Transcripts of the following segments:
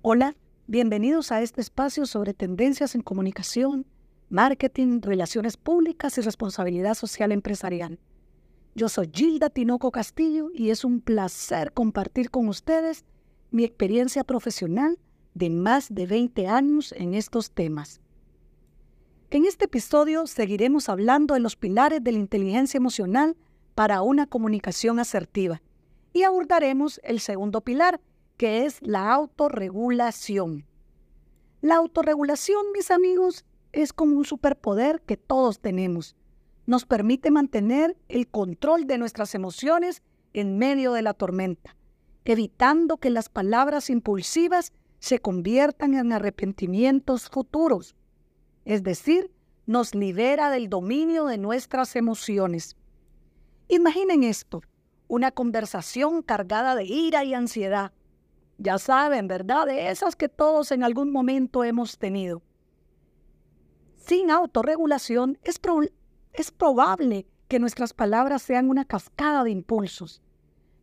Hola, bienvenidos a este espacio sobre tendencias en comunicación, marketing, relaciones públicas y responsabilidad social empresarial. Yo soy Gilda Tinoco Castillo y es un placer compartir con ustedes mi experiencia profesional de más de 20 años en estos temas. En este episodio seguiremos hablando de los pilares de la inteligencia emocional para una comunicación asertiva y abordaremos el segundo pilar, que es la autorregulación. La autorregulación, mis amigos, es como un superpoder que todos tenemos. Nos permite mantener el control de nuestras emociones en medio de la tormenta, evitando que las palabras impulsivas se conviertan en arrepentimientos futuros. Es decir, nos libera del dominio de nuestras emociones. Imaginen esto, una conversación cargada de ira y ansiedad ya saben, ¿verdad? De esas que todos en algún momento hemos tenido. Sin autorregulación es, es probable que nuestras palabras sean una cascada de impulsos,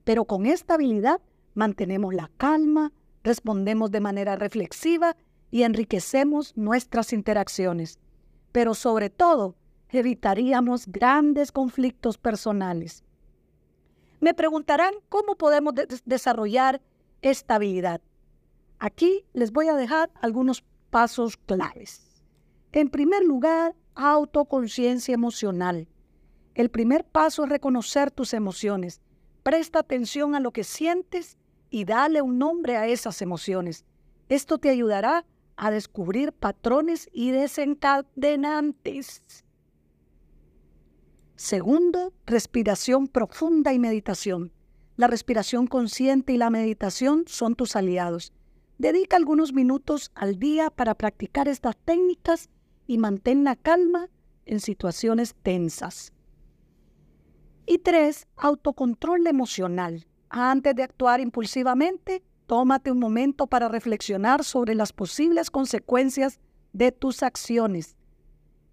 pero con esta habilidad mantenemos la calma, respondemos de manera reflexiva y enriquecemos nuestras interacciones. Pero sobre todo, evitaríamos grandes conflictos personales. Me preguntarán cómo podemos desarrollar estabilidad. Aquí les voy a dejar algunos pasos claves. En primer lugar, autoconciencia emocional. El primer paso es reconocer tus emociones. Presta atención a lo que sientes y dale un nombre a esas emociones. Esto te ayudará a descubrir patrones y desencadenantes. Segundo, respiración profunda y meditación. La respiración consciente y la meditación son tus aliados. Dedica algunos minutos al día para practicar estas técnicas y mantén la calma en situaciones tensas. Y tres, autocontrol emocional. Antes de actuar impulsivamente, tómate un momento para reflexionar sobre las posibles consecuencias de tus acciones.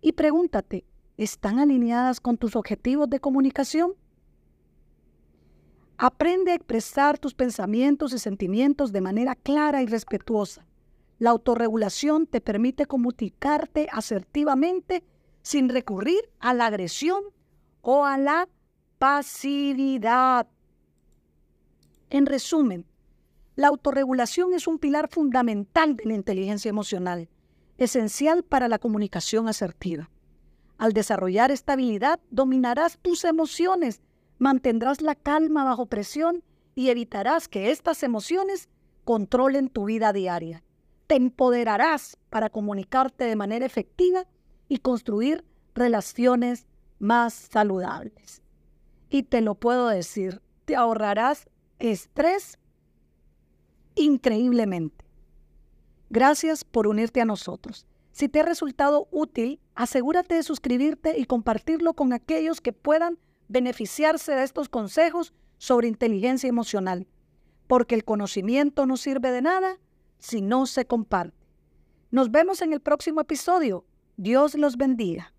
Y pregúntate, ¿están alineadas con tus objetivos de comunicación? Aprende a expresar tus pensamientos y sentimientos de manera clara y respetuosa. La autorregulación te permite comunicarte asertivamente sin recurrir a la agresión o a la pasividad. En resumen, la autorregulación es un pilar fundamental de la inteligencia emocional, esencial para la comunicación asertiva. Al desarrollar esta habilidad, dominarás tus emociones mantendrás la calma bajo presión y evitarás que estas emociones controlen tu vida diaria. Te empoderarás para comunicarte de manera efectiva y construir relaciones más saludables. Y te lo puedo decir, te ahorrarás estrés increíblemente. Gracias por unirte a nosotros. Si te ha resultado útil, asegúrate de suscribirte y compartirlo con aquellos que puedan beneficiarse de estos consejos sobre inteligencia emocional, porque el conocimiento no sirve de nada si no se comparte. Nos vemos en el próximo episodio. Dios los bendiga.